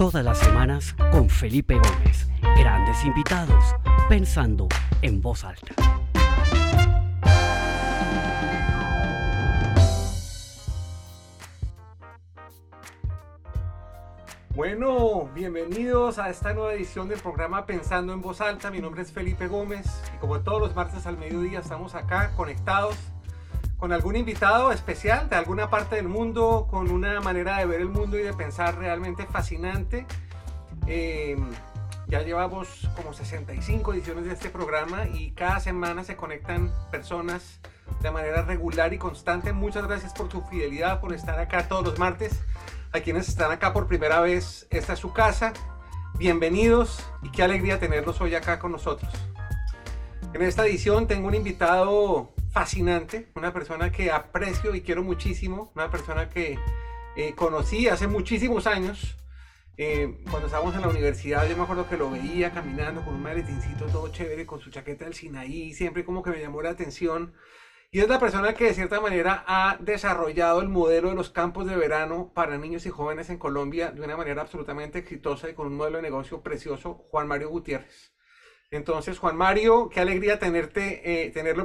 Todas las semanas con Felipe Gómez. Grandes invitados, pensando en voz alta. Bueno, bienvenidos a esta nueva edición del programa Pensando en Voz Alta. Mi nombre es Felipe Gómez y como todos los martes al mediodía estamos acá conectados con algún invitado especial de alguna parte del mundo, con una manera de ver el mundo y de pensar realmente fascinante. Eh, ya llevamos como 65 ediciones de este programa y cada semana se conectan personas de manera regular y constante. Muchas gracias por su fidelidad, por estar acá todos los martes a quienes están acá por primera vez, esta es su casa. Bienvenidos y qué alegría tenerlos hoy acá con nosotros. En esta edición tengo un invitado fascinante, una persona que aprecio y quiero muchísimo, una persona que eh, conocí hace muchísimos años. Eh, cuando estábamos en la universidad, yo me acuerdo que lo veía caminando con un maletincito todo chévere, con su chaqueta del Sinaí, siempre como que me llamó la atención. Y es la persona que de cierta manera ha desarrollado el modelo de los campos de verano para niños y jóvenes en Colombia de una manera absolutamente exitosa y con un modelo de negocio precioso, Juan Mario Gutiérrez. Entonces, Juan Mario, qué alegría tenerte, eh, tenerlo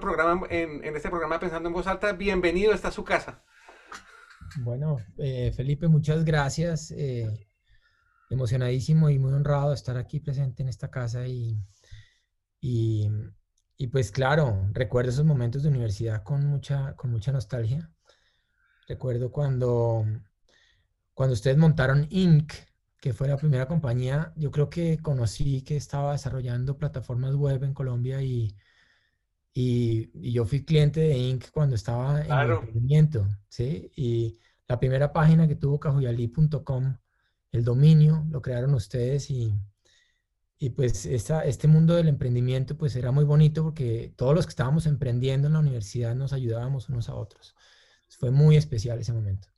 en, este programa Pensando en Voz Alta. Bienvenido, esta es su casa. Bueno, eh, Felipe, muchas gracias. Eh, emocionadísimo y muy honrado de estar aquí presente en esta casa y, y y pues claro, recuerdo esos momentos de universidad con mucha, con mucha nostalgia. Recuerdo cuando, cuando ustedes montaron Inc., que fue la primera compañía, yo creo que conocí que estaba desarrollando plataformas web en Colombia y, y, yo fui cliente de Inc. cuando estaba en el emprendimiento, ¿sí? Y la primera página que tuvo cajuyalí.com, el dominio, lo crearon ustedes y, y pues este mundo del emprendimiento pues era muy bonito porque todos los que estábamos emprendiendo en la universidad nos ayudábamos unos a otros. Fue muy especial ese momento.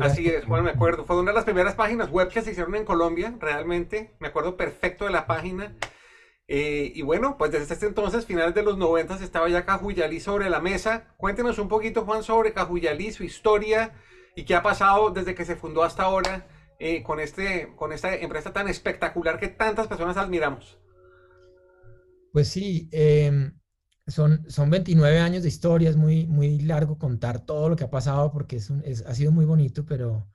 Así es, bueno, me acuerdo. Fue una de las primeras páginas web que se hicieron en Colombia, realmente. Me acuerdo perfecto de la página. Eh, y bueno, pues desde este entonces, finales de los 90, estaba ya Cajuyalí sobre la mesa. Cuéntenos un poquito, Juan, sobre Cajuyalí, su historia y qué ha pasado desde que se fundó hasta ahora eh, con, este, con esta empresa tan espectacular que tantas personas admiramos? Pues sí, em, son, son 29 años de historia, es muy, muy largo contar todo lo que ha pasado porque es, es ha sido muy bonito, pero,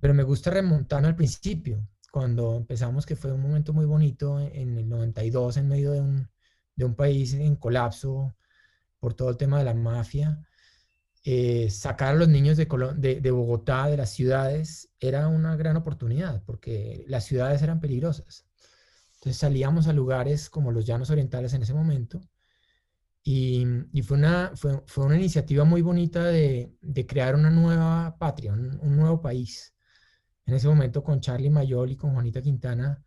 pero me gusta remontarme al principio, cuando empezamos, que fue un momento muy bonito en el 92, en medio de un, de un país en colapso por todo el tema de la mafia. Eh, sacar a los niños de, de, Bogotá, de las ciudades, era una gran oportunidad porque las ciudades eran peligrosas. Entonces salíamos a lugares como los llanos orientales en ese momento y, fue, una, fue, fue, una iniciativa muy bonita de, de crear una nueva patria, un, nuevo país. En ese momento con Charlie Mayol y con Juanita Quintana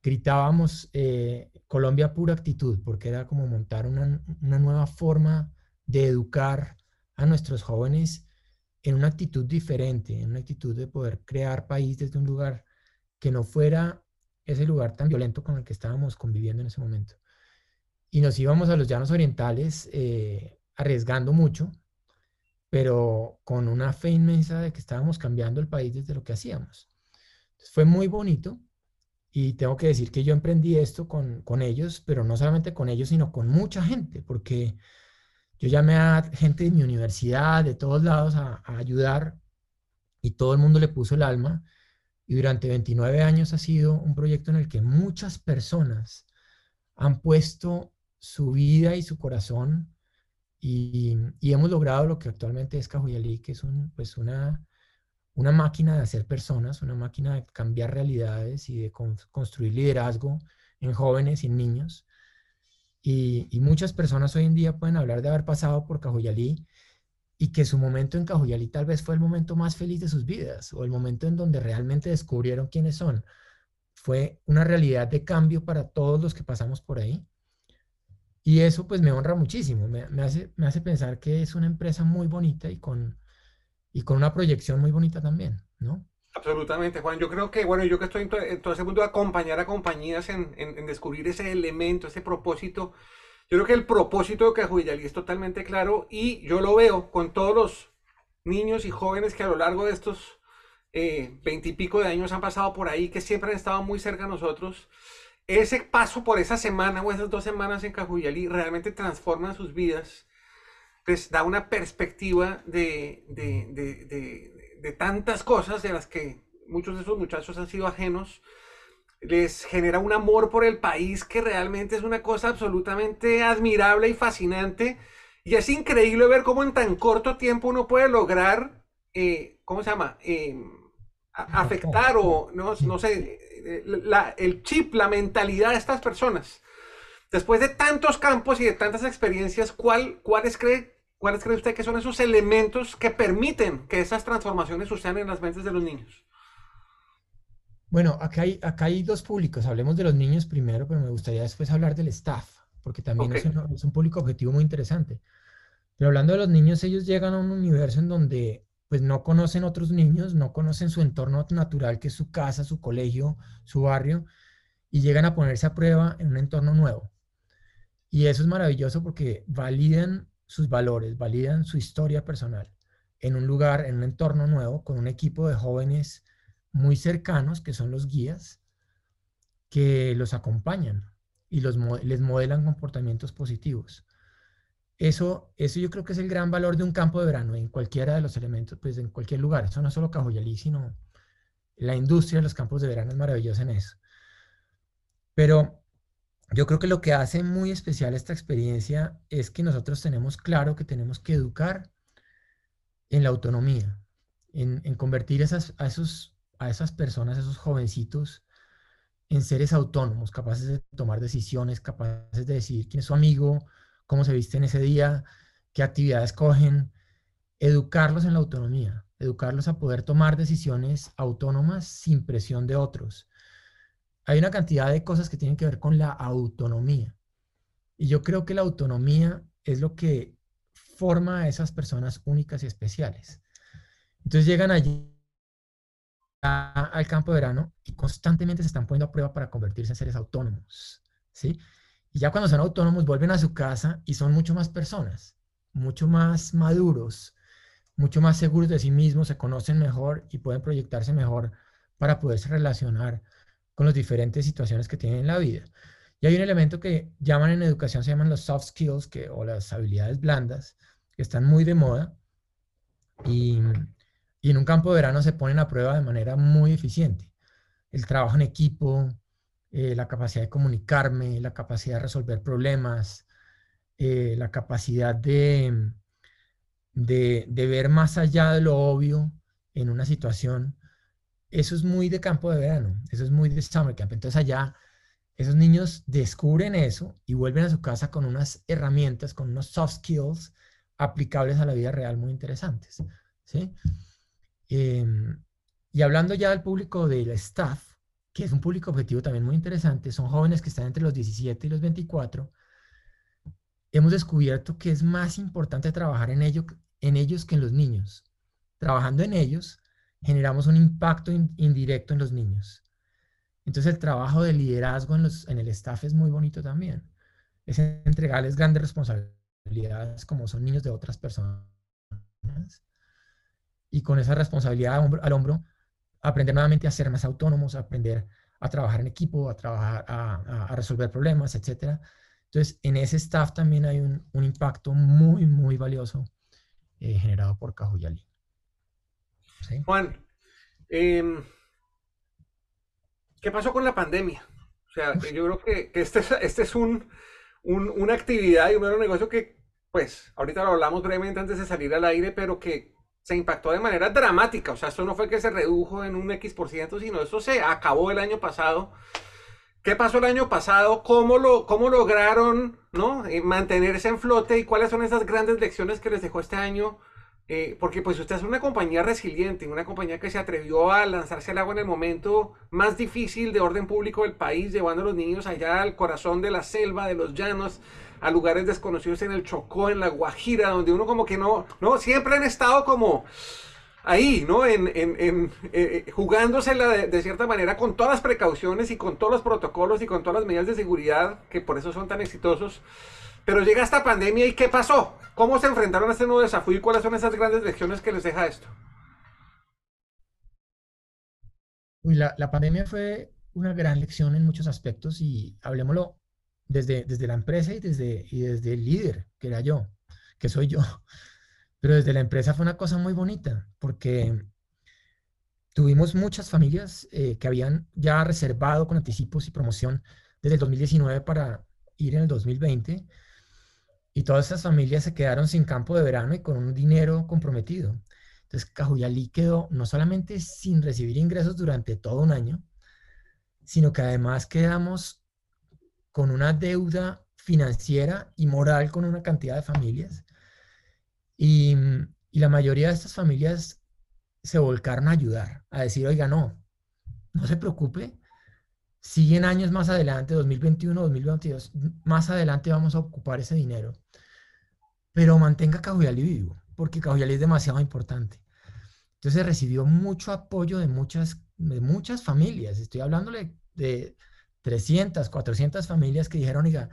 gritábamos eh, Colombia pura actitud porque era como montar una, una nueva forma de educar a nuestros jóvenes en una actitud diferente, en una actitud de poder crear país desde un lugar que no fuera ese lugar tan violento con el que estábamos conviviendo en ese momento. Y nos íbamos a los llanos orientales eh, arriesgando mucho, pero con una fe inmensa de que estábamos cambiando el país desde lo que hacíamos. fue muy bonito y tengo que decir que yo emprendí esto con, con ellos, pero no solamente con ellos, sino con mucha gente, porque yo llamé a gente de mi universidad, de todos lados, a, ayudar y todo el mundo le puso el alma. Y durante 29 años ha sido un proyecto en el que muchas personas han puesto su vida y su corazón y, hemos logrado lo que actualmente es Cajuyalí, que es pues una, una máquina de hacer personas, una máquina de cambiar realidades y de construir liderazgo en jóvenes y en niños. Y, muchas personas hoy en día pueden hablar de haber pasado por Cajuyalí y que su momento en Cajuyalí tal vez fue el momento más feliz de sus vidas o el momento en donde realmente descubrieron quiénes son. Fue una realidad de cambio para todos los que pasamos por ahí. Y eso pues me honra muchísimo, me, hace, me hace pensar que es una empresa muy bonita y con, y con una proyección muy bonita también, ¿no? Absolutamente, Juan. Yo creo que, bueno, yo que estoy en todo, ese mundo de acompañar a compañías en, descubrir ese elemento, ese propósito, yo creo que el propósito de Cajuyalí es totalmente claro y yo lo veo con todos los niños y jóvenes que a lo largo de estos eh, veintipico de años han pasado por ahí, que siempre han estado muy cerca de nosotros, ese paso por esa semana o esas dos semanas en Cajuyalí realmente transforman sus vidas, les da una perspectiva de, de tantas cosas de las que muchos de esos muchachos han sido ajenos, les genera un amor por el país que realmente es una cosa absolutamente admirable y fascinante. Y es increíble ver cómo en tan corto tiempo uno puede lograr, eh, ¿cómo se llama? Eh, afectar o, no, no sé, eh, el chip, la mentalidad de estas personas. Después de tantos campos y de tantas experiencias, ¿cuál, ¿cuáles, cree, ¿cuáles cree usted que son esos elementos que permiten que esas transformaciones sucedan en las mentes de los niños? Bueno, acá hay, acá hay dos públicos. Hablemos de los niños primero, pero me gustaría después hablar del staff, porque también es, un, público objetivo muy interesante. Pero hablando de los niños, ellos llegan a un universo en donde pues no conocen otros niños, no conocen su entorno natural, que es su casa, su colegio, su barrio, y llegan a ponerse a prueba en un entorno nuevo. Y eso es maravilloso porque validan sus valores, validan su historia personal en un lugar, en un entorno nuevo, con un equipo de jóvenes muy cercanos, que son los guías, que los acompañan y los, les modelan comportamientos positivos. Eso, eso yo creo que es el gran valor de un campo de verano en cualquiera de los elementos, pues en cualquier lugar. Eso no es solo Cajoyalí, sino la industria de los campos de verano es maravillosa en eso. Pero yo creo que lo que hace muy especial esta experiencia es que nosotros tenemos claro que tenemos que educar en la autonomía, en, en convertir esas, a esos a esas personas, a esos jovencitos, en seres autónomos, capaces de tomar decisiones, capaces de decidir quién es su amigo, cómo se viste en ese día, qué actividades cogen, educarlos en la autonomía, educarlos a poder tomar decisiones autónomas sin presión de otros. Hay una cantidad de cosas que tienen que ver con la autonomía. Y yo creo que la autonomía es lo que forma a esas personas únicas y especiales. Entonces llegan allí al campo de verano y constantemente se están poniendo a prueba para convertirse en seres autónomos, ¿sí? Y ya cuando son autónomos vuelven a su casa y son mucho más personas, mucho más maduros, mucho más seguros de sí mismos, se conocen mejor y pueden proyectarse mejor para poderse relacionar con las diferentes situaciones que tienen en la vida. Y hay un elemento que llaman en educación, se llaman los soft skills que, o las habilidades blandas, que están muy de moda. Y y en un campo de verano se ponen a prueba de manera muy eficiente. El trabajo en equipo, eh, la capacidad de comunicarme, la capacidad de resolver problemas, eh, la capacidad de, de, ver más allá de lo obvio en una situación. Eso es muy de campo de verano, eso es muy de summer camp. Entonces allá esos niños descubren eso y vuelven a su casa con unas herramientas, con unos soft skills aplicables a la vida real muy interesantes. ¿sí? Em, y hablando ya del público del staff, que es un público objetivo también muy interesante, son jóvenes que están entre los 17 y los 24, hemos descubierto que es más importante trabajar en, ello, en ellos que en los niños. Trabajando en ellos, generamos un impacto indirecto en los niños. Entonces el trabajo de liderazgo en, los, en el staff es muy bonito también. Es entregarles grandes responsabilidades como son niños de otras personas y con esa responsabilidad al hombro, aprender nuevamente a ser más autónomos, aprender a trabajar en equipo, a trabajar, a, resolver problemas, etc. Entonces, en ese staff también hay un, impacto muy, muy valioso eh, generado por Cajuyali. Juan, em, ¿qué pasó con la pandemia? O sea, yo creo que, este, este es un, una actividad y un nuevo negocio que, pues, ahorita lo hablamos brevemente antes de salir al aire, pero que se impactó de manera dramática. O sea, esto no fue que se redujo en un X por ciento, sino esto se acabó el año pasado. ¿Qué pasó el año pasado? ¿Cómo, lo, cómo lograron ¿no? Eh, mantenerse en flote? ¿Y cuáles son esas grandes lecciones que les dejó este año? Eh, porque pues usted es una compañía resiliente, una compañía que se atrevió a lanzarse al agua en el momento más difícil de orden público del país, llevando a los niños allá al corazón de la selva, de los llanos, a lugares desconocidos en el Chocó, en la Guajira, donde uno como que no, no, siempre han estado como ahí, ¿no? En, en, en eh, jugándosela de, cierta manera con todas las precauciones y con todos los protocolos y con todas las medidas de seguridad que por eso son tan exitosos. Pero llega esta pandemia y ¿qué pasó? ¿Cómo se enfrentaron a este nuevo desafío y cuáles son esas grandes lecciones que les deja esto? Uy, la, la pandemia fue una gran lección en muchos aspectos y hablemoslo desde, desde la empresa y desde, y desde el líder, que era yo, que soy yo. Pero desde la empresa fue una cosa muy bonita, porque tuvimos muchas familias eh, que habían ya reservado con anticipos y promoción desde el 2019 para ir en el 2020. Y todas esas familias se quedaron sin campo de verano y con un dinero comprometido. Entonces, Cajuyalí quedó no solamente sin recibir ingresos durante todo un año, sino que además quedamos con una deuda financiera y moral con una cantidad de familias. Y, y la mayoría de estas familias se volcaron a ayudar, a decir, oiga, no, no se preocupe, siguen años más adelante, 2021, 2022, más adelante vamos a ocupar ese dinero. Pero mantenga Cajuyalí vivo, porque Cajuyalí es demasiado importante. Entonces recibió mucho apoyo de muchas, de muchas familias. Estoy hablándole de 300, 400 familias que dijeron, oiga,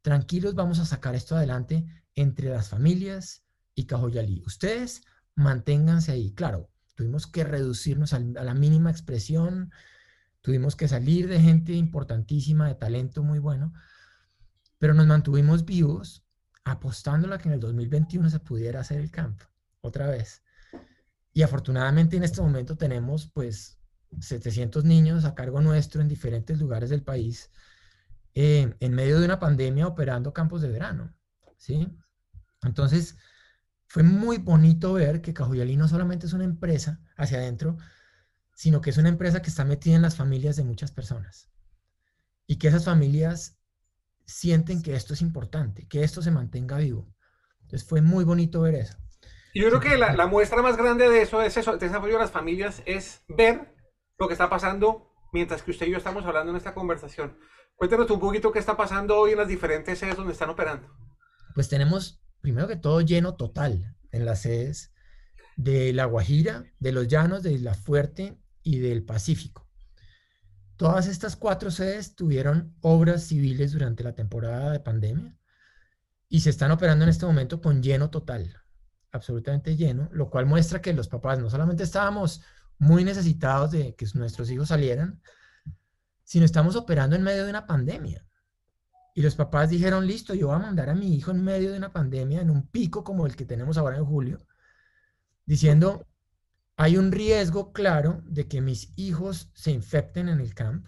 tranquilos, vamos a sacar esto adelante entre las familias y Cajuyalí. Ustedes manténganse ahí. Claro, tuvimos que reducirnos a la mínima expresión, tuvimos que salir de gente importantísima, de talento muy bueno, pero nos mantuvimos vivos apostando a que en el 2021 se pudiera hacer el camp otra vez. Y afortunadamente en este momento tenemos pues 700 niños a cargo nuestro en diferentes lugares del país eh, en medio de una pandemia operando campos de verano, ¿sí? Entonces, fue muy bonito ver que Cajuyalí no solamente es una empresa hacia adentro, sino que es una empresa que está metida en las familias de muchas personas. Y que esas familias sienten que esto es importante, que esto se mantenga vivo. Entonces fue muy bonito ver eso. Y yo creo que la, muestra más grande de eso, de ese, de ese apoyo las familias, es ver lo que está pasando mientras que usted y yo estamos hablando en esta conversación. Cuéntanos un poquito qué está pasando hoy en las diferentes sedes donde están operando. Pues tenemos primero que todo lleno total en las sedes de La Guajira, de Los Llanos, de La Fuerte y del Pacífico. Todas estas cuatro sedes tuvieron obras civiles durante la temporada de pandemia y se están operando en este momento con lleno total, absolutamente lleno, lo cual muestra que los papás no solamente estábamos muy necesitados de que nuestros hijos salieran, sino estamos operando en medio de una pandemia. Y los papás dijeron, listo, yo voy a mandar a mi hijo en medio de una pandemia, en un pico como el que tenemos ahora en julio, diciendo, hay un riesgo claro de que mis hijos se infecten en el camp.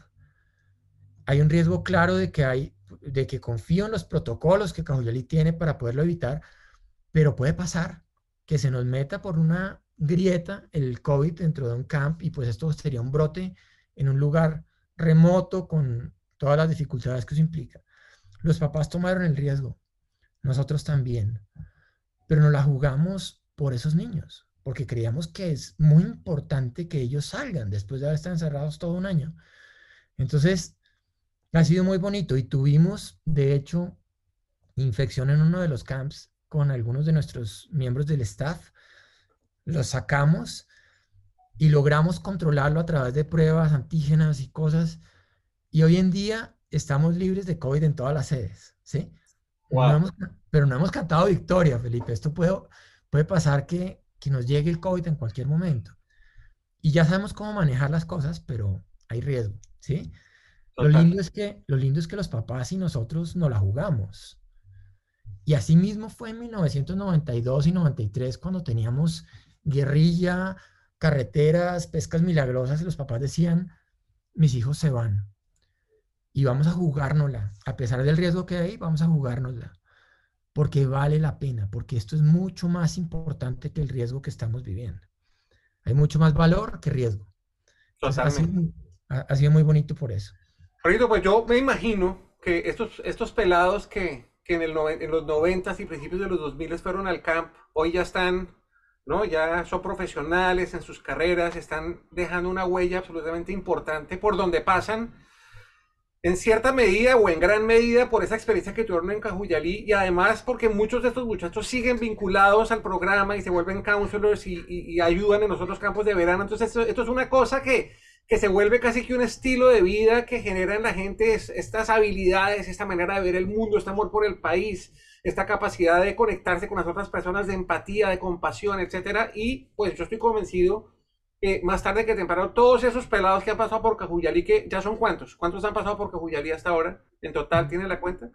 Hay un riesgo claro de que hay, de que confío en los protocolos que Cajuyalí tiene para poderlo evitar, pero puede pasar que se nos meta por una grieta el COVID dentro de un camp y pues esto sería un brote en un lugar remoto con todas las dificultades que eso implica. Los papás tomaron el riesgo, nosotros también, pero nos la jugamos por esos niños, porque creíamos que es muy importante que ellos salgan después de haber estado encerrados todo un año. Entonces, ha sido muy bonito y tuvimos, de hecho, infección en uno de los camps con algunos de nuestros miembros del staff. Los sacamos y logramos controlarlo a través de pruebas antígenas y cosas. Y hoy en día estamos libres de COVID en todas las sedes, ¿sí? pero no hemos cantado victoria, Felipe. Esto puede, puede pasar que, que nos llegue el COVID en cualquier momento. Y ya sabemos cómo manejar las cosas, pero hay riesgo, ¿sí? Lo lindo, es que, lo lindo es que los papás y nosotros no la jugamos. Y así mismo fue en 1992 y 93 cuando teníamos guerrilla, carreteras, pescas milagrosas y los papás decían, mis hijos se van y vamos a jugárnosla. A pesar del riesgo que hay, vamos a jugárnosla. Porque vale la pena, porque esto es mucho más importante que el riesgo que estamos viviendo. Hay mucho más valor que riesgo. ha, sido, muy bonito por eso. pues yo me imagino que estos, estos pelados que, en, el en los 90 y principios de los 2000 fueron al camp, hoy ya están, ¿no? Ya son profesionales en sus carreras, están dejando una huella absolutamente importante por donde pasan en cierta medida o en gran medida por esa experiencia que tuvieron en Cajuyalí y además porque muchos de estos muchachos siguen vinculados al programa y se vuelven counselors y, ayudan en los otros campos de verano. Entonces esto, es una cosa que, que, se vuelve casi que un estilo de vida que genera en la gente estas habilidades, esta manera de ver el mundo, este amor por el país, esta capacidad de conectarse con las otras personas, de empatía, de compasión, etcétera. Y pues yo estoy convencido eh, más tarde que temprano, todos esos pelados que han pasado por Cajuyalí, que ya son cuántos, ¿cuántos han pasado por Cajuyalí hasta ahora? En total, ¿tiene la cuenta?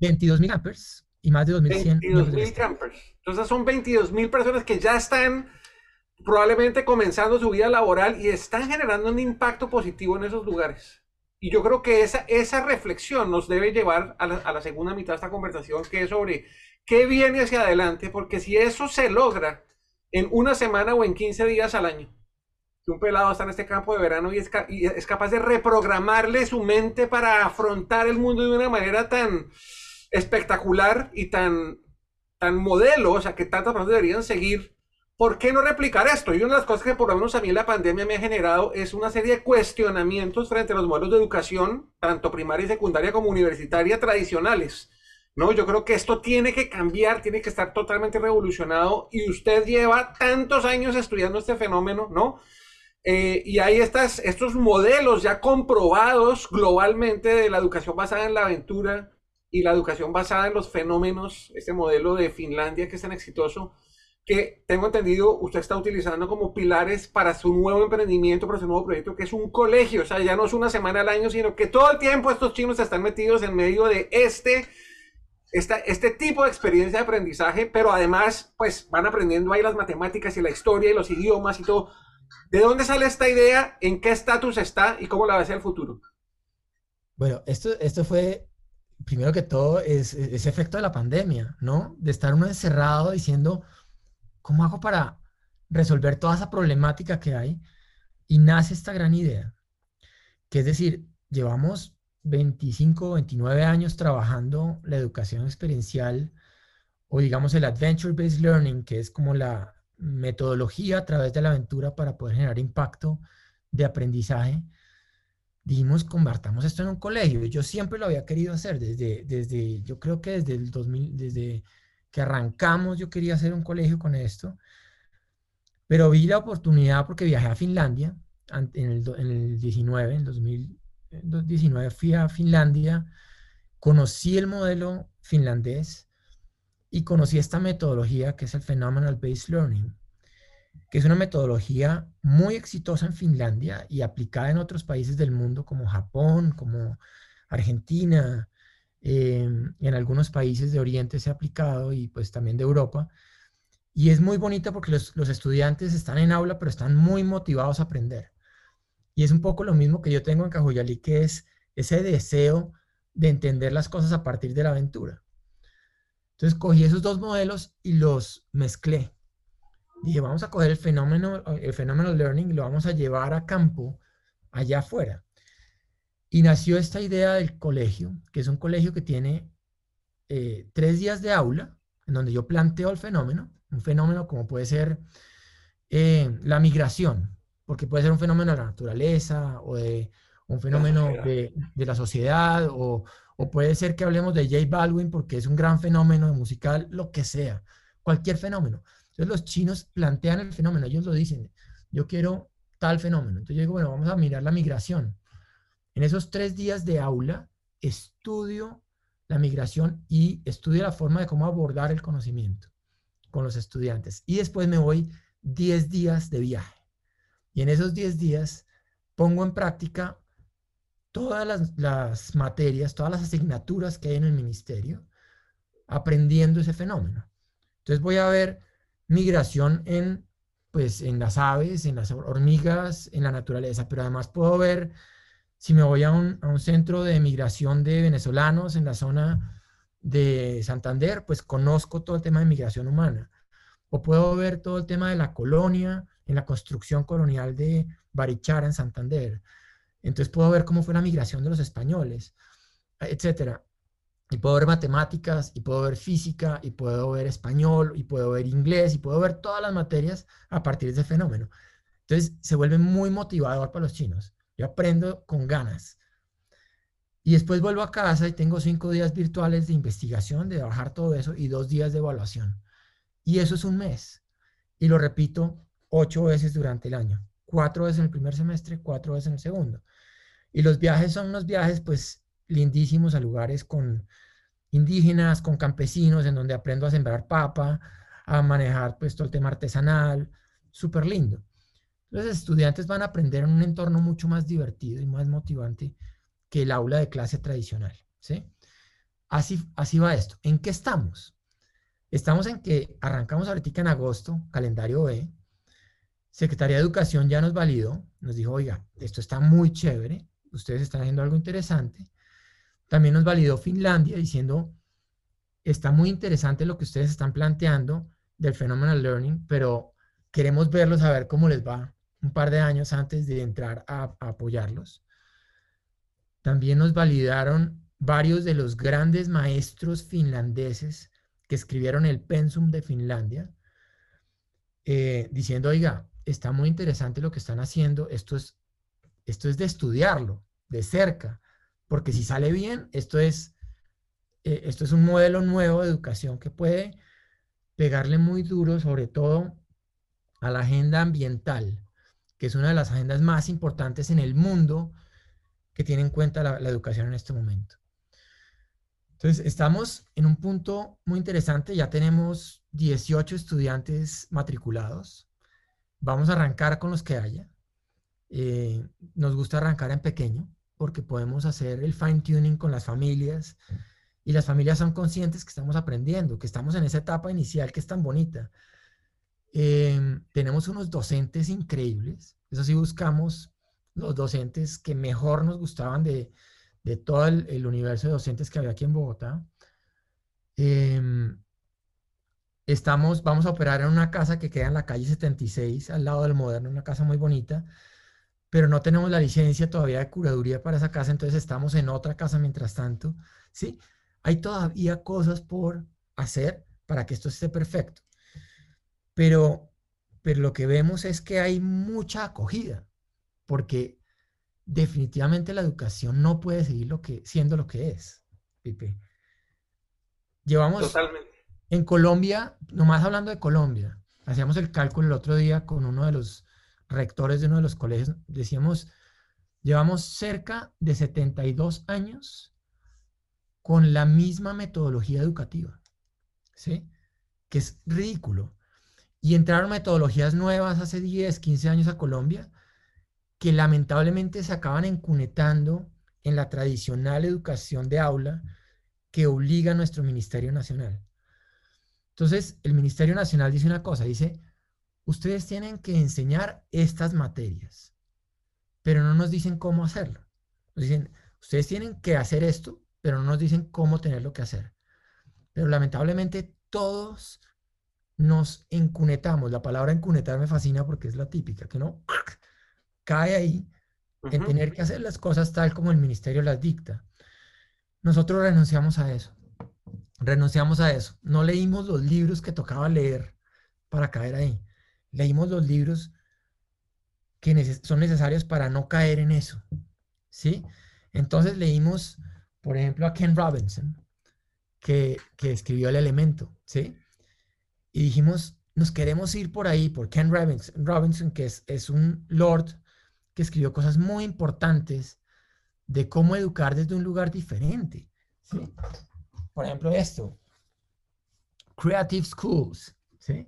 22 mil campers y más de 2.100. 22 mil campers. Entonces son 22 mil personas que ya están probablemente comenzando su vida laboral y están generando un impacto positivo en esos lugares. Y yo creo que esa, esa reflexión nos debe llevar a la, segunda mitad de esta conversación, que es sobre qué viene hacia adelante, porque si eso se logra en una semana o en 15 días al año, que un pelado está en este campo de verano y es, es, capaz de reprogramarle su mente para afrontar el mundo de una manera tan espectacular y tan, tan modelo, o sea, que tantas personas deberían seguir. ¿Por qué no replicar esto? Y una de las cosas que por lo menos a mí la pandemia me ha generado es una serie de cuestionamientos frente a los modelos de educación, tanto primaria y secundaria como universitaria tradicionales. No, yo creo que esto tiene que cambiar, tiene que estar totalmente revolucionado y usted lleva tantos años estudiando este fenómeno, ¿no? Eh, y hay estos modelos ya comprobados globalmente de la educación basada en la aventura y la educación basada en los fenómenos, este modelo de Finlandia que es tan exitoso, que tengo entendido usted está utilizando como pilares para su nuevo emprendimiento, para su nuevo proyecto, que es un colegio, o sea, ya no es una semana al año, sino que todo el tiempo estos chinos están metidos en medio de este esta, este tipo de experiencia de aprendizaje, pero además, pues van aprendiendo ahí las matemáticas y la historia y los idiomas y todo. ¿De dónde sale esta idea? ¿En qué estatus está y cómo la va a ser el futuro? Bueno, esto, esto fue, primero que todo, es, ese efecto de la pandemia, ¿no? De estar uno encerrado diciendo, ¿cómo hago para resolver toda esa problemática que hay? Y nace esta gran idea, que es decir, llevamos 25, 29 años trabajando la educación experiencial o digamos el Adventure-Based Learning, que es como la metodología a través de la aventura para poder generar impacto de aprendizaje, dijimos, convertamos esto en un colegio. Yo siempre lo había querido hacer, desde, desde yo creo que desde el 2000, desde que arrancamos yo quería hacer un colegio con esto, pero vi la oportunidad porque viajé a Finlandia en el, en el 19, en 2000, 2019 fui a Finlandia, conocí el modelo finlandés y conocí esta metodología que es el Phenomenal Based Learning, que es una metodología muy exitosa en Finlandia y aplicada en otros países del mundo como Japón, como Argentina, eh, en algunos países de Oriente se ha aplicado y pues también de Europa. Y es muy bonita porque los, estudiantes están en aula, pero están muy motivados a aprender. Y es un poco lo mismo que yo tengo en Cajuyalí, que es ese deseo de entender las cosas a partir de la aventura. Entonces cogí esos dos modelos y los mezclé. Dije, vamos a coger el fenómeno, el fenómeno learning y lo vamos a llevar a campo allá afuera. Y nació esta idea del colegio, que es un colegio que tiene eh, tres días de aula, en donde yo planteo el fenómeno, un fenómeno como puede ser eh, la migración, porque puede ser un fenómeno de la naturaleza o de un fenómeno de, de, la sociedad o, o, puede ser que hablemos de J Baldwin porque es un gran fenómeno musical, lo que sea, cualquier fenómeno. Entonces los chinos plantean el fenómeno, ellos lo dicen, yo quiero tal fenómeno. Entonces yo digo, bueno, vamos a mirar la migración. En esos tres días de aula, estudio la migración y estudio la forma de cómo abordar el conocimiento con los estudiantes. Y después me voy 10 días de viaje. Y en esos 10 días pongo en práctica todas las, materias, todas las asignaturas que hay en el ministerio, aprendiendo ese fenómeno. Entonces voy a ver migración en, pues, en las aves, en las hormigas, en la naturaleza, pero además puedo ver, si me voy a un, centro de migración de venezolanos en la zona de Santander, pues conozco todo el tema de migración humana. O puedo ver todo el tema de la colonia, en la construcción colonial de Barichara en Santander. Entonces puedo ver cómo fue la migración de los españoles, etcétera. Y puedo ver matemáticas, y puedo ver física, y puedo ver español, y puedo ver inglés, y puedo ver todas las materias a partir de ese fenómeno. Entonces se vuelve muy motivador para los chinos. Yo aprendo con ganas. Y después vuelvo a casa y tengo cinco días virtuales de investigación, de bajar todo eso, y dos días de evaluación. Y eso es un mes. Y lo repito ocho veces durante el año. Cuatro veces en el primer semestre, cuatro veces en el segundo. Y los viajes son unos viajes, pues, lindísimos a lugares con indígenas, con campesinos, en donde aprendo a sembrar papa, a manejar, pues, todo el tema artesanal, súper lindo. Los estudiantes van a aprender en un entorno mucho más divertido y más motivante que el aula de clase tradicional. ¿sí? Así, así va esto. ¿En qué estamos? Estamos en que arrancamos ahorita en agosto, calendario B. Secretaría de Educación ya nos validó, nos dijo, oiga, esto está muy chévere, ustedes están haciendo algo interesante. También nos validó Finlandia diciendo, está muy interesante lo que ustedes están planteando del Phenomenal Learning, pero queremos verlos a ver cómo les va un par de años antes de entrar a, apoyarlos. También nos validaron varios de los grandes maestros finlandeses que escribieron el Pensum de Finlandia, eh, diciendo, oiga, está muy interesante lo que están haciendo, esto es, esto es de estudiarlo de cerca, porque si sale bien, esto es, eh, esto es un modelo nuevo de educación que puede pegarle muy duro, sobre todo a la agenda ambiental, que es una de las agendas más importantes en el mundo que tiene en cuenta la, educación en este momento. Entonces, estamos en un punto muy interesante, ya tenemos 18 estudiantes matriculados, vamos a arrancar con los que haya. Eh, nos gusta arrancar en pequeño porque podemos hacer el fine tuning con las familias y las familias son conscientes que estamos aprendiendo, que estamos en esa etapa inicial que es tan bonita. Em, tenemos unos docentes increíbles, eso sí buscamos los docentes que mejor nos gustaban de, de todo el, universo de docentes que había aquí en Bogotá. Em, estamos, vamos a operar en una casa que queda en la calle 76, al lado del Moderno, una casa muy bonita, pero no tenemos la licencia todavía de curaduría para esa casa, entonces estamos en otra casa mientras tanto, ¿sí? Hay todavía cosas por hacer para que esto esté perfecto. Pero, pero lo que vemos es que hay mucha acogida, porque definitivamente la educación no puede seguir lo que, siendo lo que es, Pipe. Llevamos Totalmente. en Colombia, nomás hablando de Colombia, hacíamos el cálculo el otro día con uno de los rectores de uno de los colegios, decíamos, llevamos cerca de 72 años con la misma metodología educativa, ¿sí? Que es ridículo. Y entraron metodologías nuevas hace 10, 15 años a Colombia que lamentablemente se acaban encunetando en la tradicional educación de aula que obliga a nuestro Ministerio Nacional. Entonces, el Ministerio Nacional dice una cosa, dice, ustedes tienen que enseñar estas materias, pero no nos dicen cómo hacerlo. Nos dicen, ustedes tienen que hacer esto, pero no nos dicen cómo tenerlo que hacer. Pero lamentablemente todos nos encunetamos. La palabra encunetar me fascina porque es la típica, que no cae ahí en tener que hacer las cosas tal como el ministerio las dicta. Nosotros renunciamos a eso. Renunciamos a eso. No leímos los libros que tocaba leer para caer ahí. Leímos los libros que son necesarios para no caer en eso. ¿Sí? Entonces leímos, por ejemplo, a Ken Robinson, que, que escribió El Elemento. ¿Sí? Y dijimos, nos queremos ir por ahí, por Ken Robinson, que es, un lord que escribió cosas muy importantes de cómo educar desde un lugar diferente. Por ejemplo, esto, Creative Schools, ¿sí?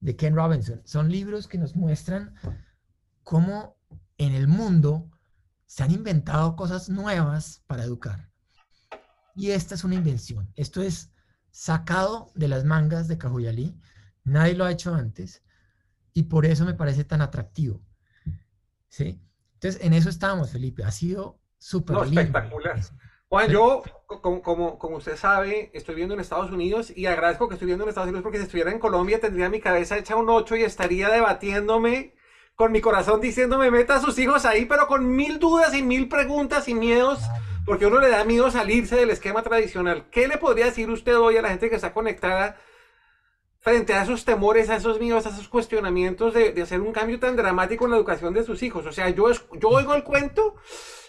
de Ken Robinson. Son libros que nos muestran cómo en el mundo se han inventado cosas nuevas para educar. Y esta es una invención. Esto es sacado de las mangas de Cajuyalí. Nadie lo ha hecho antes y por eso me parece tan atractivo. ¿Sí? Entonces, en eso estamos, Felipe. Ha sido súper no, espectacular. Juan, yo, como, como, como, usted sabe, estoy viendo en Estados Unidos y agradezco que estoy viendo en Estados Unidos porque si estuviera en Colombia tendría mi cabeza hecha un 8 y estaría debatiéndome con mi corazón diciéndome meta a sus hijos ahí, pero con mil dudas y mil preguntas y miedos porque uno le da miedo salirse del esquema tradicional. ¿Qué le podría decir usted hoy a la gente que está conectada frente a esos temores, a esos miedos, a esos cuestionamientos de, hacer un cambio tan dramático en la educación de sus hijos? O sea, yo, yo oigo el cuento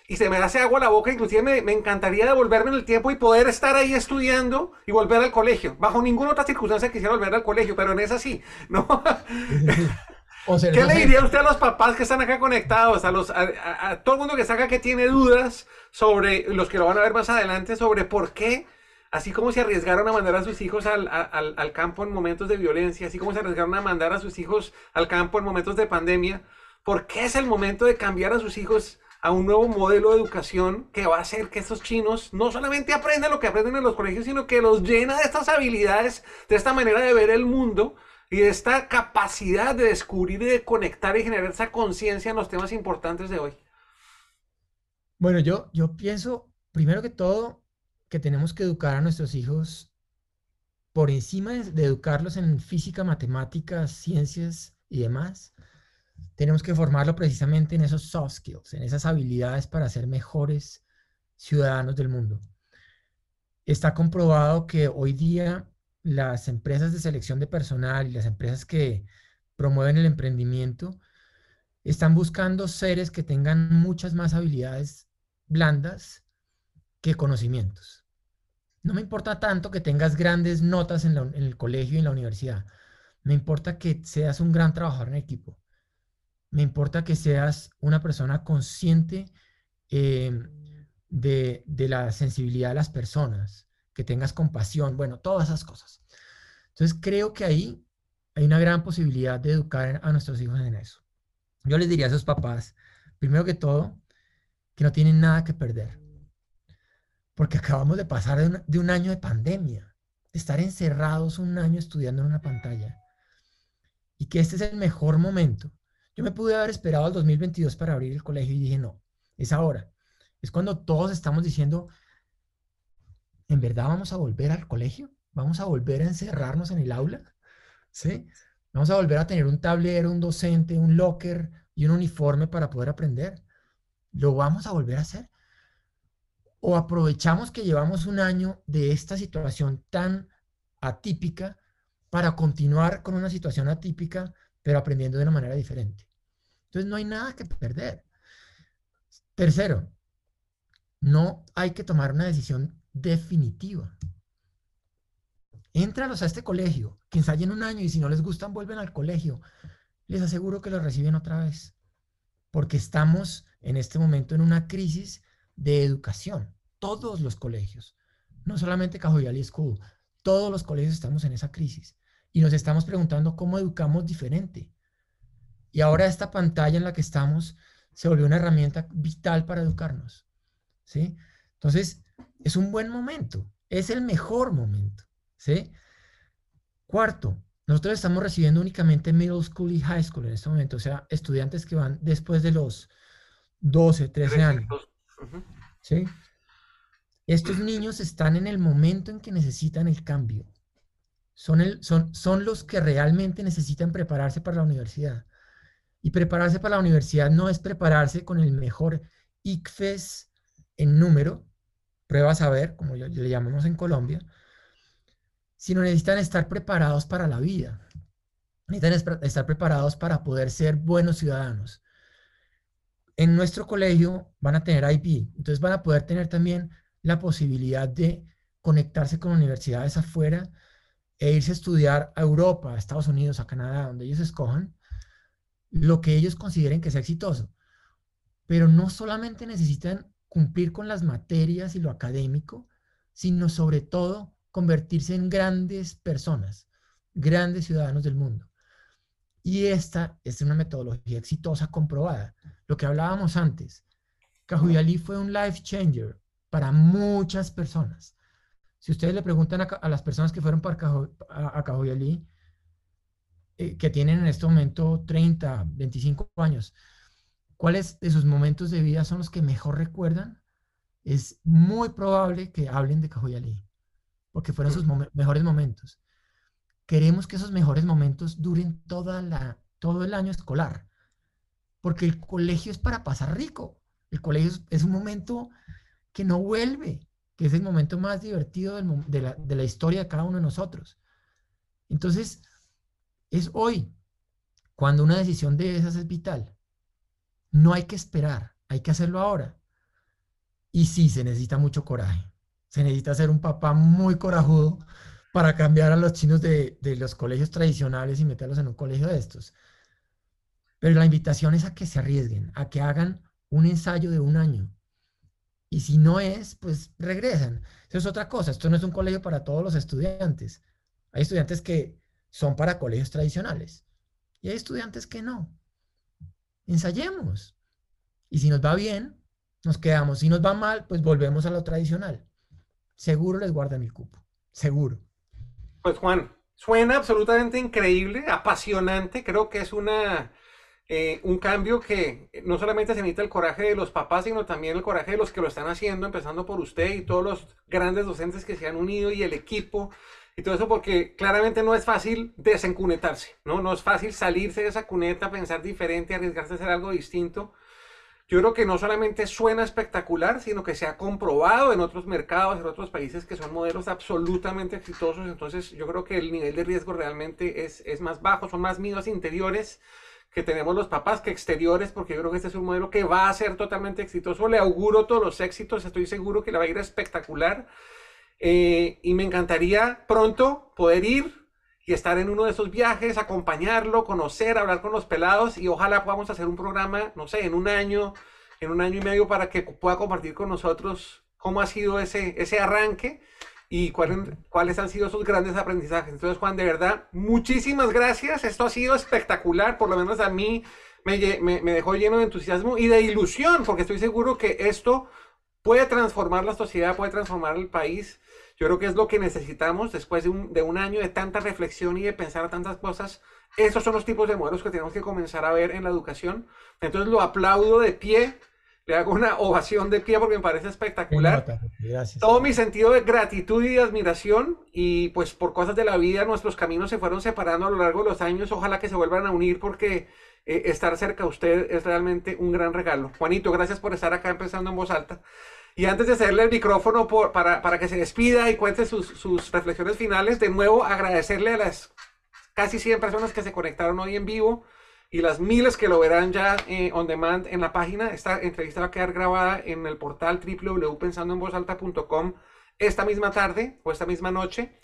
y se me hace agua la boca, inclusive me, me, encantaría devolverme en el tiempo y poder estar ahí estudiando y volver al colegio. Bajo ninguna otra circunstancia quisiera volver al colegio, pero en esa sí, ¿no? ¿Qué le diría usted a los papás que están acá conectados, a, los, a, todo el mundo que está acá que tiene dudas sobre los que lo van a ver más adelante, sobre por qué así como se arriesgaron a mandar a sus hijos al, al, al, campo en momentos de violencia, así como se arriesgaron a mandar a sus hijos al campo en momentos de pandemia, ¿por qué es el momento de cambiar a sus hijos a un nuevo modelo de educación que va a hacer que estos chinos no solamente aprendan lo que aprenden en los colegios, sino que los llena de estas habilidades, de esta manera de ver el mundo y de esta capacidad de descubrir y de conectar y generar esa conciencia en los temas importantes de hoy? Bueno, yo, yo pienso, primero que todo, que tenemos que educar a nuestros hijos por encima de, educarlos en física, matemáticas, ciencias y demás, tenemos que formarlo precisamente en esos soft skills, en esas habilidades para ser mejores ciudadanos del mundo. Está comprobado que hoy día las empresas de selección de personal y las empresas que promueven el emprendimiento están buscando seres que tengan muchas más habilidades blandas que conocimientos. No me importa tanto que tengas grandes notas en, el colegio y en la universidad. Me importa que seas un gran trabajador en equipo. Me importa que seas una persona consciente em, de, la sensibilidad de las personas, que tengas compasión, bueno, todas esas cosas. Entonces creo que ahí hay una gran posibilidad de educar a nuestros hijos en eso. Yo les diría a esos papás, primero que todo, que no tienen nada que perder porque acabamos de pasar de un, año de pandemia, de estar encerrados un año estudiando en una pantalla, y que este es el mejor momento. Yo me pude haber esperado al 2022 para abrir el colegio y dije, no, es ahora. Es cuando todos estamos diciendo, ¿en verdad vamos a volver al colegio? ¿Vamos a volver a encerrarnos en el aula? ¿Sí? ¿Vamos a volver a tener un tablero, un docente, un locker y un uniforme para poder aprender? ¿Lo vamos a volver a hacer? o aprovechamos que llevamos un año de esta situación tan atípica para continuar con una situación atípica, pero aprendiendo de una manera diferente. Entonces no hay nada que perder. Tercero, no hay que tomar una decisión definitiva. Éntralos a este colegio, que ensayen un año y si no les gustan vuelven al colegio. Les aseguro que lo reciben otra vez, porque estamos en este momento en una crisis de educación. Todos los colegios, no solamente Cajoyali School, todos los colegios estamos en esa crisis y nos estamos preguntando cómo educamos diferente. Y ahora esta pantalla en la que estamos se volvió una herramienta vital para educarnos. ¿sí? Entonces, es un buen momento, es el mejor momento. ¿sí? Cuarto, nosotros estamos recibiendo únicamente middle school y high school en este momento, o sea, estudiantes que van después de los 12, 13 años. ¿sí? Estos niños están en el momento en que necesitan el cambio. Son, el, son, son los que realmente necesitan prepararse para la universidad. Y prepararse para la universidad no es prepararse con el mejor ICFES en número, prueba a saber, como le llamamos en Colombia, sino necesitan estar preparados para la vida. Necesitan estar preparados para poder ser buenos ciudadanos en nuestro colegio van a tener IP, entonces van a poder tener también la posibilidad de conectarse con universidades afuera e irse a estudiar a Europa, a Estados Unidos, a Canadá, donde ellos escojan, lo que ellos consideren que sea exitoso. Pero no solamente necesitan cumplir con las materias y lo académico, sino sobre todo convertirse en grandes personas, grandes ciudadanos del mundo. Y esta es una metodología exitosa comprobada. Lo que hablábamos antes, Cajuyalí fue un life changer para muchas personas. Si ustedes le preguntan a, las personas que fueron para a, Cajuyalí, eh, que tienen en este momento 30, 25 años, ¿cuáles de sus momentos de vida son los que mejor recuerdan? Es muy probable que hablen de Cajuyalí, porque fueron sus mejores momentos queremos que esos mejores momentos duren toda la, todo el año escolar, porque el colegio es para pasar rico. El colegio es, un momento que no vuelve, que es el momento más divertido de, la, de la historia de cada uno de nosotros. Entonces, es hoy cuando una decisión de esas es vital. No hay que esperar, hay que hacerlo ahora. Y sí, se necesita mucho coraje. Se necesita ser un papá muy corajudo para cambiar a los chinos de, los colegios tradicionales y meterlos en un colegio de estos. Pero la invitación es a que se arriesguen, a que hagan un ensayo de un año Y si no es, pues regresan. Eso es otra cosa. Esto no es un colegio para todos los estudiantes. Hay estudiantes que son para colegios tradicionales y hay estudiantes que no. Ensayemos. Y si nos va bien, nos quedamos. Si nos va mal, pues volvemos a lo tradicional. Seguro les guardan el cupo. Seguro. Pues Juan, suena absolutamente increíble, apasionante. Creo que es una, eh, un cambio que no solamente se necesita el coraje de los papás, sino también el coraje de los que lo están haciendo, empezando por usted y todos los grandes docentes que se han unido y el equipo y todo eso, porque claramente no es fácil desencunetarse, ¿no? No es fácil salirse de esa cuneta, pensar diferente, arriesgarse a hacer algo distinto. Yo creo que no solamente suena espectacular, sino que se ha comprobado en otros mercados, en otros países que son modelos absolutamente exitosos. Entonces yo creo que el nivel de riesgo realmente es, es más bajo, son más miedos interiores que tenemos los papás que exteriores, porque yo creo que este es un modelo que va a ser totalmente exitoso. Le auguro todos los éxitos, estoy seguro que le va a ir espectacular. Eh, y me encantaría pronto poder ir y estar en uno de esos viajes, acompañarlo, conocer, hablar con los pelados y ojalá podamos hacer un programa, no sé, en un año, en un año y medio para que pueda compartir con nosotros cómo ha sido ese, ese arranque y cuáles, cuáles han sido sus grandes aprendizajes. Entonces, Juan, de verdad, muchísimas gracias. Esto ha sido espectacular, por lo menos a mí me, me, me dejó lleno de entusiasmo y de ilusión, porque estoy seguro que esto puede transformar la sociedad, puede transformar el país. Yo creo que es lo que necesitamos después de un, de un, año de tanta reflexión y de pensar tantas cosas. Esos son los tipos de modelos que tenemos que comenzar a ver en la educación. Entonces lo aplaudo de pie, le hago una ovación de pie porque me parece espectacular. Gracias. Todo mi sentido de gratitud y de admiración y pues por cosas de la vida nuestros caminos se fueron separando a lo largo de los años. Ojalá que se vuelvan a unir porque eh, estar cerca de usted es realmente un gran regalo. Juanito, gracias por estar acá empezando en voz alta. Y antes de hacerle el micrófono para, para, que se despida y cuente sus, sus, reflexiones finales, de nuevo agradecerle a las casi 100 personas que se conectaron hoy en vivo y las miles que lo verán ya eh, on demand en la página. Esta entrevista va a quedar grabada en el portal www.pensandoenvozalta.com esta misma tarde o esta misma noche.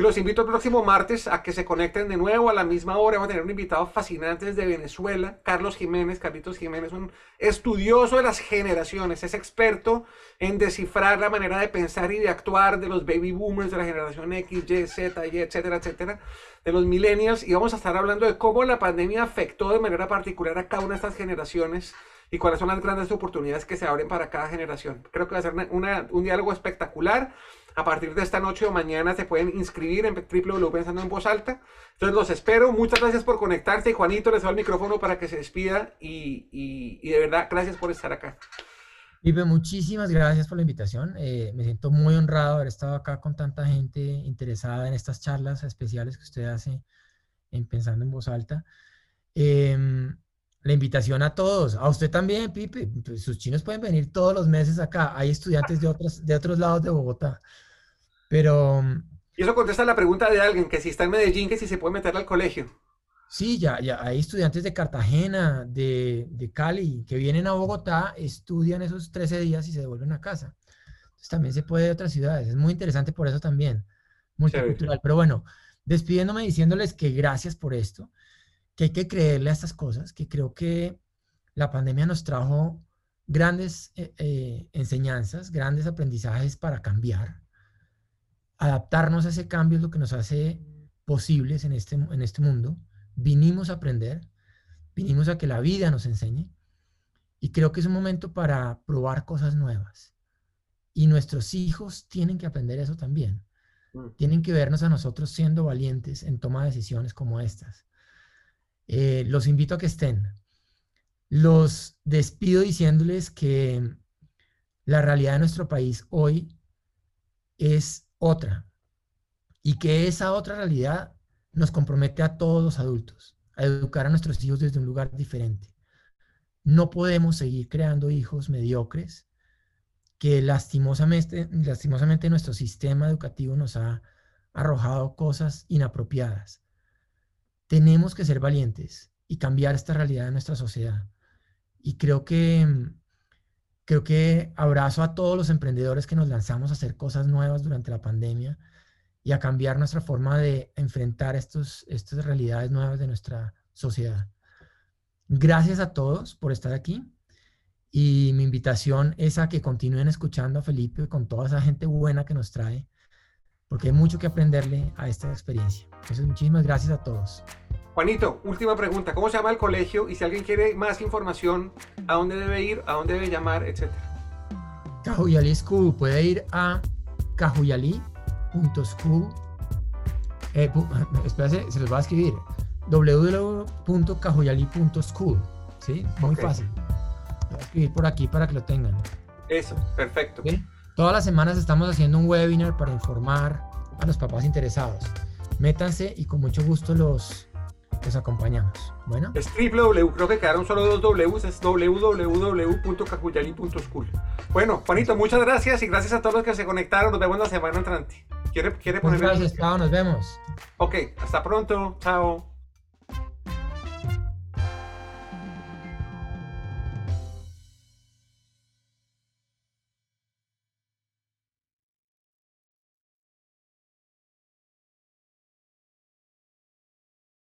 Y los invito el próximo martes a que se conecten de nuevo a la misma hora. Vamos a tener un invitado fascinante desde Venezuela, Carlos Jiménez. Carlitos Jiménez, un estudioso de las generaciones, es experto en descifrar la manera de pensar y de actuar de los baby boomers de la generación X, Y, Z, Y, etcétera, etcétera, de los millennials. Y vamos a estar hablando de cómo la pandemia afectó de manera particular a cada una de estas generaciones y cuáles son las grandes oportunidades que se abren para cada generación. Creo que va a ser un diálogo espectacular. A partir de esta noche o mañana se pueden inscribir en www pensando en voz alta. Entonces los espero. Muchas gracias por conectarse. Juanito les doy el micrófono para que se despida. Y, y, de verdad, gracias por estar acá. Vive, muchísimas gracias por la invitación. Eh, me siento muy honrado de haber estado acá con tanta gente interesada en estas charlas especiales que usted hace en Pensando en Voz Alta. Eh, la invitación a todos, a usted también, Pipe. Pues, sus chinos pueden venir todos los meses acá. Hay estudiantes de otros, de otros lados de Bogotá. Pero. Y eso contesta la pregunta de alguien: que si está en Medellín, que si se puede meter al colegio. Sí, ya, ya hay estudiantes de Cartagena, de, de, Cali, que vienen a Bogotá, estudian esos 13 días y se devuelven a casa. Entonces también se puede de otras ciudades. Es muy interesante por eso también. Multicultural. Pero bueno, despidiéndome diciéndoles que gracias por esto que hay que creerle a estas cosas, que creo que la pandemia nos trajo grandes eh, eh, enseñanzas, grandes aprendizajes para cambiar. Adaptarnos a ese cambio es lo que nos hace posibles en este, en este mundo. Vinimos a aprender, vinimos a que la vida nos enseñe y creo que es un momento para probar cosas nuevas. Y nuestros hijos tienen que aprender eso también. Mm. Tienen que vernos a nosotros siendo valientes en toma de decisiones como estas. Eh, los invito a que estén. Los despido diciéndoles que la realidad de nuestro país hoy es otra y que esa otra realidad nos compromete a todos los adultos, a educar a nuestros hijos desde un lugar diferente. No podemos seguir creando hijos mediocres que lastimosamente, lastimosamente nuestro sistema educativo nos ha arrojado cosas inapropiadas. Tenemos que ser valientes y cambiar esta realidad de nuestra sociedad. Y creo que, creo que abrazo a todos los emprendedores que nos lanzamos a hacer cosas nuevas durante la pandemia y a cambiar nuestra forma de enfrentar estos, estas realidades nuevas de nuestra sociedad. Gracias a todos por estar aquí Y mi invitación es a que continúen escuchando a Felipe con toda esa gente buena que nos trae, porque hay mucho que aprenderle a esta experiencia. Entonces, muchísimas gracias a todos. Juanito, última pregunta. ¿Cómo se llama el colegio? Y si alguien quiere más información, ¿a dónde debe ir? ¿A dónde debe llamar? Etcétera. Cajuyali School. Puede ir a cajuyali.school. Eh, espérate, se los voy a escribir. www.cajuyali.school. ¿Sí? Muy fácil. Voy a escribir por aquí para que lo tengan. Eso, perfecto. Todas las semanas estamos haciendo un webinar para informar a los papás interesados. Métanse y con mucho gusto los, los acompañamos. Bueno. Es www, creo que quedaron solo dos Ws, es www.cajuyali.school. Bueno, Juanito, muchas gracias y gracias a todos los que se conectaron. Nos vemos la semana entrante. ¿Quiere, quiere poner Gracias, chao, nos vemos. Ok, hasta pronto. Chao.